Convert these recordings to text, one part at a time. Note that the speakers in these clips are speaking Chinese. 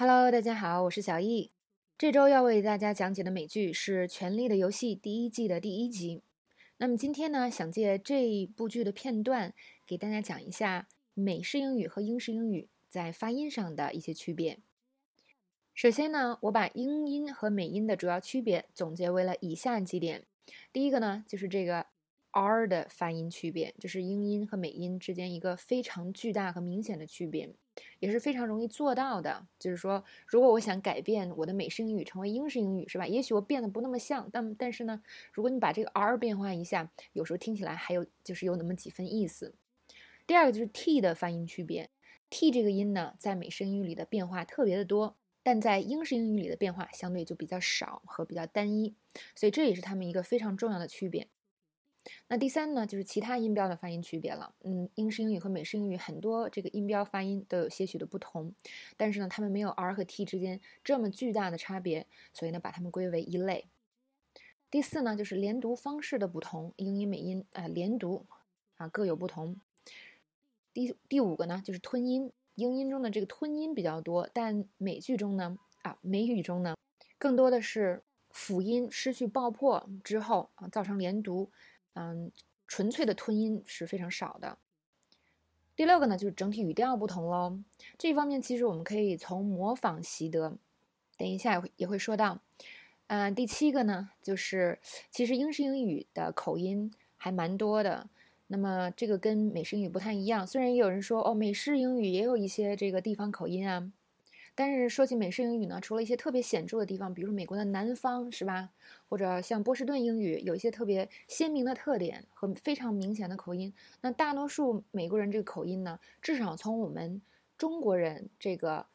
Hello，大家好，我是小易。这周要为大家讲解的美剧是《权力的游戏》第一季的第一集。那么今天呢，想借这部剧的片段，给大家讲一下美式英语和英式英语在发音上的一些区别。首先呢，我把英音和美音的主要区别总结为了以下几点。第一个呢，就是这个 R 的发音区别，就是英音和美音之间一个非常巨大和明显的区别。也是非常容易做到的，就是说，如果我想改变我的美式英语成为英式英语，是吧？也许我变得不那么像，但但是呢，如果你把这个 R 变化一下，有时候听起来还有就是有那么几分意思。第二个就是 T 的发音区别，T 这个音呢，在美式英语里的变化特别的多，但在英式英语里的变化相对就比较少和比较单一，所以这也是它们一个非常重要的区别。那第三呢，就是其他音标的发音区别了。嗯，英式英语和美式英语很多这个音标发音都有些许的不同，但是呢，它们没有 R 和 T 之间这么巨大的差别，所以呢，把它们归为一类。第四呢，就是连读方式的不同，英音美音啊连读啊各有不同。第第五个呢，就是吞音，英音中的这个吞音比较多，但美剧中呢啊美语中呢，更多的是辅音失去爆破之后啊造成连读。嗯，纯粹的吞音是非常少的。第六个呢，就是整体语调不同喽。这方面其实我们可以从模仿习得，等一下也会也会说到。嗯，第七个呢，就是其实英式英语的口音还蛮多的。那么这个跟美式英语不太一样，虽然也有人说哦，美式英语也有一些这个地方口音啊。但是说起美式英语呢，除了一些特别显著的地方，比如美国的南方，是吧？或者像波士顿英语，有一些特别鲜明的特点和非常明显的口音。那大多数美国人这个口音呢，至少从我们中国人这个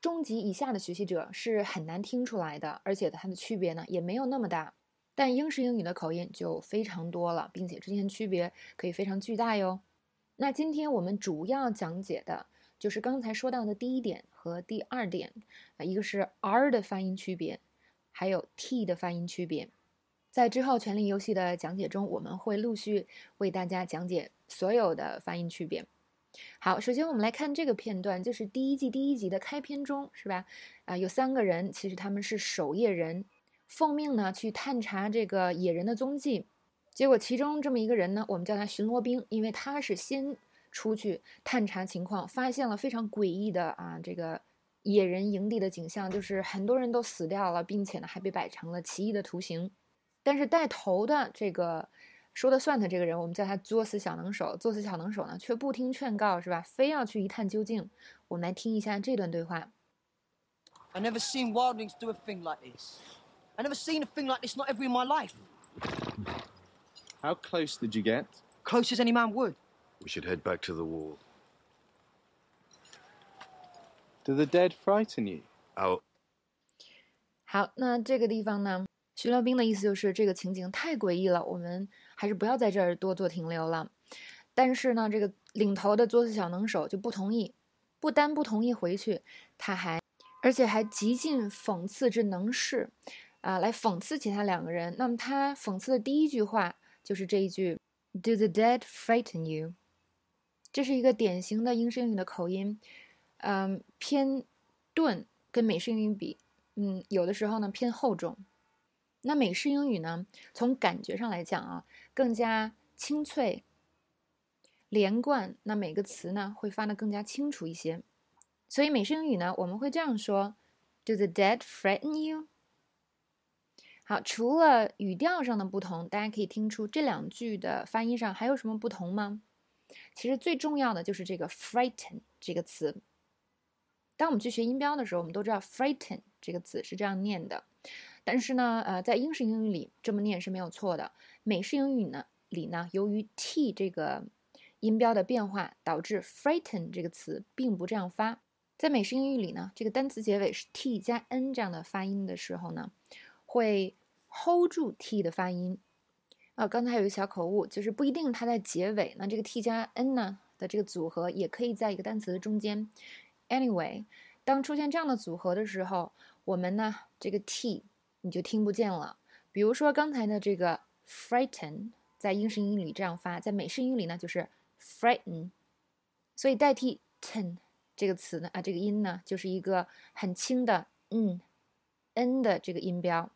中级以下的学习者是很难听出来的，而且它的区别呢也没有那么大。但英式英语的口音就非常多了，并且之间区别可以非常巨大哟。那今天我们主要讲解的。就是刚才说到的第一点和第二点啊，一个是 R 的发音区别，还有 T 的发音区别。在之后《权力游戏》的讲解中，我们会陆续为大家讲解所有的发音区别。好，首先我们来看这个片段，就是第一季第一集的开篇中，是吧？啊，有三个人，其实他们是守夜人，奉命呢去探查这个野人的踪迹。结果其中这么一个人呢，我们叫他巡逻兵，因为他是先。出去探查情况，发现了非常诡异的啊，这个野人营地的景象，就是很多人都死掉了，并且呢还被摆成了奇异的图形。但是带头的这个说了算的这个人，我们叫他作死小能手。作死小能手呢却不听劝告，是吧？非要去一探究竟。我们来听一下这段对话。I never seen wildlings do a thing like this. I never seen a thing like this not ever in my life. How close did you get? Close as any man would. We should head back to the wall. Do the dead frighten you? Out. 好，那这个地方呢，巡逻兵的意思就是这个情景太诡异了，我们还是不要在这儿多做停留了。但是呢，这个领头的作死小能手就不同意，不单不同意回去，他还而且还极尽讽刺之能事，啊，来讽刺其他两个人。那么他讽刺的第一句话就是这一句：“Do the dead frighten you？” 这是一个典型的英式英语的口音，嗯，偏钝，跟美式英语比，嗯，有的时候呢偏厚重。那美式英语呢，从感觉上来讲啊，更加清脆、连贯，那每个词呢会发的更加清楚一些。所以美式英语呢，我们会这样说：Do the dead frighten you？好，除了语调上的不同，大家可以听出这两句的发音上还有什么不同吗？其实最重要的就是这个 frighten 这个词。当我们去学音标的时候，我们都知道 frighten 这个词是这样念的。但是呢，呃，在英式英语里这么念是没有错的。美式英语呢里呢，由于 t 这个音标的变化，导致 frighten 这个词并不这样发。在美式英语里呢，这个单词结尾是 t 加 n 这样的发音的时候呢，会 hold 住 t 的发音。啊，刚才有一个小口误，就是不一定它在结尾。那这个 t 加 n 呢的这个组合，也可以在一个单词的中间。Anyway，当出现这样的组合的时候，我们呢这个 t 你就听不见了。比如说刚才的这个 frighten，在英式英语里这样发，在美式英语里呢就是 frighten。所以代替 ten 这个词呢，啊，这个音呢，就是一个很轻的嗯，n 的这个音标。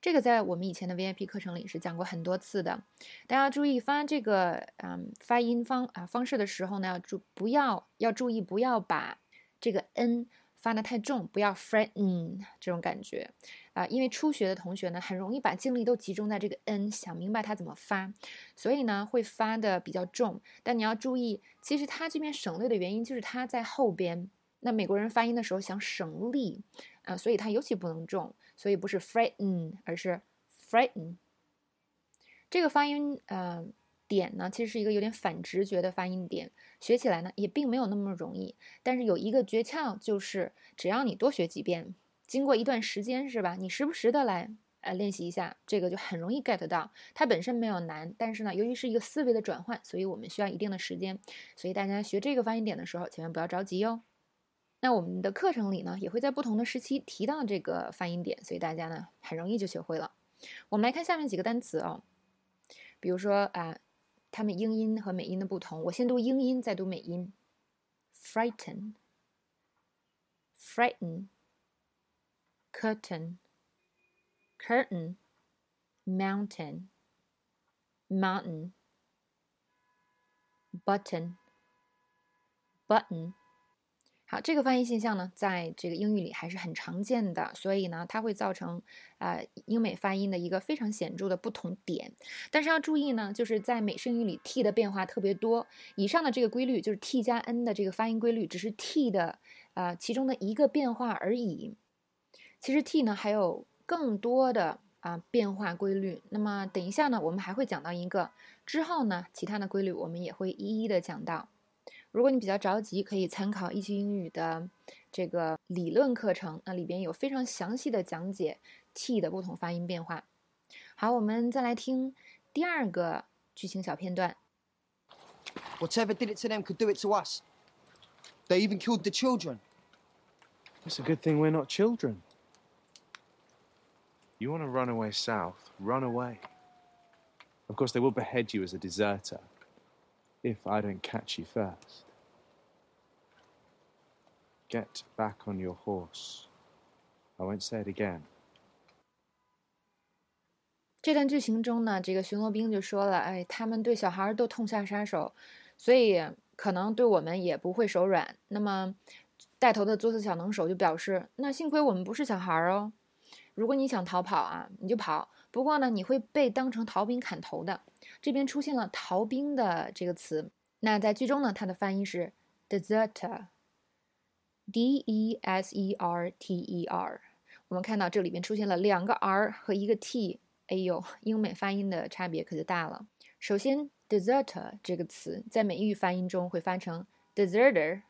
这个在我们以前的 VIP 课程里是讲过很多次的。大家注意发这个嗯发音方啊方式的时候呢，注不要要注意不要把这个 n 发的太重，不要 frighten 这种感觉啊，因为初学的同学呢，很容易把精力都集中在这个 n，想明白它怎么发，所以呢会发的比较重。但你要注意，其实它这边省略的原因就是它在后边。那美国人发音的时候想省力啊，所以它尤其不能重，所以不是 frighten，而是 frighten。这个发音呃点呢，其实是一个有点反直觉的发音点，学起来呢也并没有那么容易。但是有一个诀窍，就是只要你多学几遍，经过一段时间是吧？你时不时的来呃练习一下，这个就很容易 get 到。它本身没有难，但是呢，由于是一个思维的转换，所以我们需要一定的时间。所以大家学这个发音点的时候，千万不要着急哟。那我们的课程里呢，也会在不同的时期提到这个发音点，所以大家呢很容易就学会了。我们来看下面几个单词哦，比如说啊，它们英音和美音的不同。我先读英音，再读美音 frighten。curtain curtain，mountain mountain button button。好，这个发音现象呢，在这个英语里还是很常见的，所以呢，它会造成啊英美发音的一个非常显著的不同点。但是要注意呢，就是在美式英语里，t 的变化特别多。以上的这个规律就是 t 加 n 的这个发音规律，只是 t 的啊其中的一个变化而已。其实 t 呢还有更多的啊变化规律。那么等一下呢，我们还会讲到一个，之后呢，其他的规律我们也会一一的讲到。如果你比较着急，可以参考一期英语的这个理论课程，那里边有非常详细的讲解 t 的不同发音变化。好，我们再来听第二个剧情小片段。 Whatever did it to them could do it to us. They even killed the children. It's a good thing we're not children. You want to run away south, run away. Of course, they will behead you as a deserter If I don't catch you first. Get back on your horse. I won't say it again. 这段剧情中呢，这个巡逻兵就说了：“哎，他们对小孩都痛下杀手，所以可能对我们也不会手软。”那么，带头的作死小能手就表示：“那幸亏我们不是小孩哦，如果你想逃跑啊，你就跑。不过呢，你会被当成逃兵砍头的。”这边出现了“逃兵”的这个词，那在剧中呢，它的翻译是 deserter，D-E-S-E-R-T-E-R。我们看到这里边出现了两个 r 和一个 t，哎呦，英美发音的差别可就大了。首先，deserter 这个词在美语发音中会发成 deserter，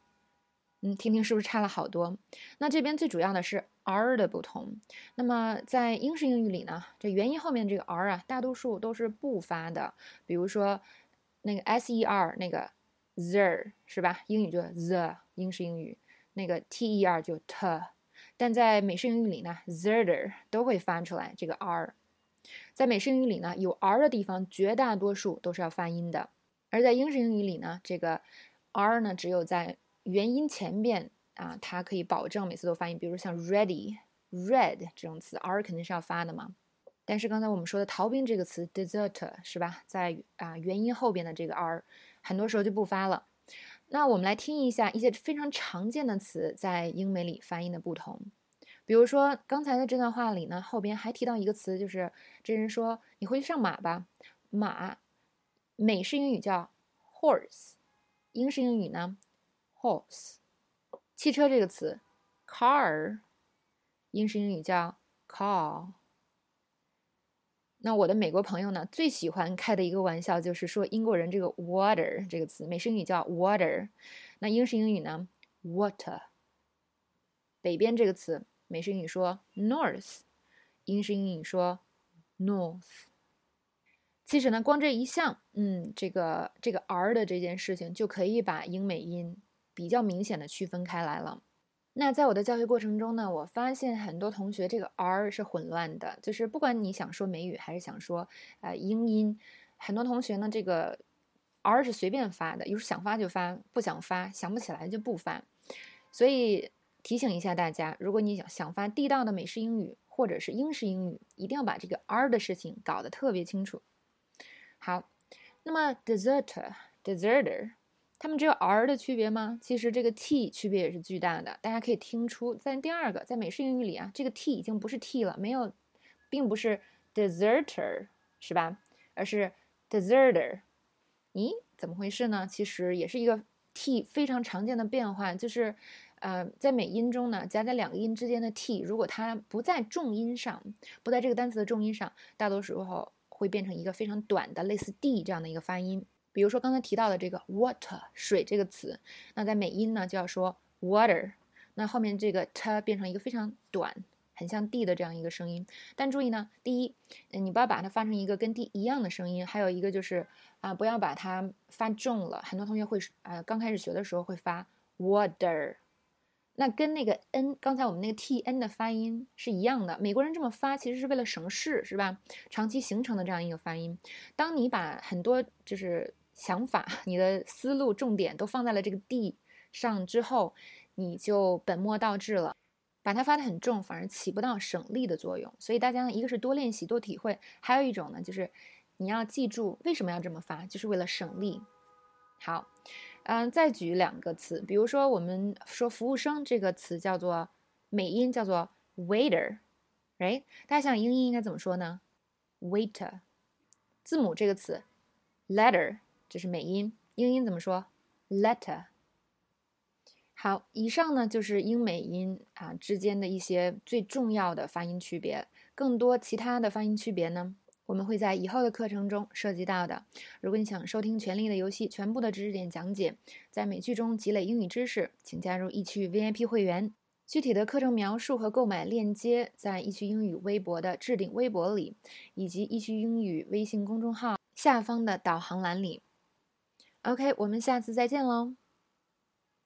嗯，听听是不是差了好多？那这边最主要的是 r 的不同。那么在英式英语里呢，这元音后面这个 r 啊，大多数都是不发的。比如说那个 ser 那个 zer 是吧？英语就 the，英式英语那个 ter 就 t，但在美式英语里呢，zerder 都会发出来这个 r。在美式英语里呢，有 r 的地方绝大多数都是要发音的，而在英式英语里呢，这个 r 呢只有在元音前边啊，它可以保证每次都发音。比如像 ready、red 这种词，r 肯定是要发的嘛。但是刚才我们说的逃兵这个词 desert 是吧，在啊元音后边的这个 r，很多时候就不发了。那我们来听一下一些非常常见的词在英美里发音的不同。比如说刚才的这段话里呢，后边还提到一个词，就是这人说你回去上马吧，马，美式英语叫 horse，英式英语呢 horse。汽车这个词 car，英式英语叫 car。那我的美国朋友呢，最喜欢开的一个玩笑就是说英国人这个 water 这个词，美式英语叫 water，那英式英语呢 water。北边这个词，美式英语说 north，英式英语说 north。其实呢，光这一项，嗯，这个这个 r 的这件事情，就可以把英美音比较明显的区分开来了。那在我的教学过程中呢，我发现很多同学这个 r 是混乱的，就是不管你想说美语还是想说呃英音，很多同学呢这个 r 是随便发的，有时想发就发，不想发想不起来就不发。所以提醒一下大家，如果你想想发地道的美式英语或者是英式英语，一定要把这个 R 的事情搞得特别清楚。好，那么 deserter、deserter，它们只有 R 的区别吗？其实这个 T 区别也是巨大的。大家可以听出，在第二个，在美式英语里啊，这个 T 已经不是 T 了，没有，并不是 deserter，是吧？而是 deserter。咦，怎么回事呢？其实也是一个 T 非常常见的变换，就是，呃，在美音中呢，夹在两个音之间的 T，如果它不在重音上，不在这个单词的重音上，大多时候会变成一个非常短的类似 D 这样的一个发音。比如说刚才提到的这个 water 水这个词，那在美音呢就要说 water，那后面这个 t 变成一个非常短。很像 D 的这样一个声音，但注意呢，第一，你不要把它发成一个跟 D 一样的声音，还有一个就是啊，不要把它发重了。很多同学会啊，刚开始学的时候会发 water，那跟那个 N，刚才我们那个 T N 的发音是一样的。美国人这么发其实是为了省事，是吧？长期形成的这样一个发音。当你把很多就是想法、你的思路重点都放在了这个 D 上之后，你就本末倒置了。把它发的很重，反而起不到省力的作用。所以大家呢，一个是多练习、多体会，还有一种呢，就是你要记住为什么要这么发，就是为了省力。好，嗯，再举两个词，比如说我们说服务生这个词叫做美音，叫做 waiter，right？大家想英音应该怎么说呢？waiter。字母这个词 letter，这是美音，英音怎么说？letter。好，以上呢就是英美音啊之间的一些最重要的发音区别。更多其他的发音区别呢，我们会在以后的课程中涉及到的。如果你想收听《权力的游戏》全部的知识点讲解，在美剧中积累英语知识，请加入易趣 VIP 会员。具体的课程描述和购买链接在易趣英语微博的置顶微博里，以及易趣英语微信公众号下方的导航栏里。OK，我们下次再见喽。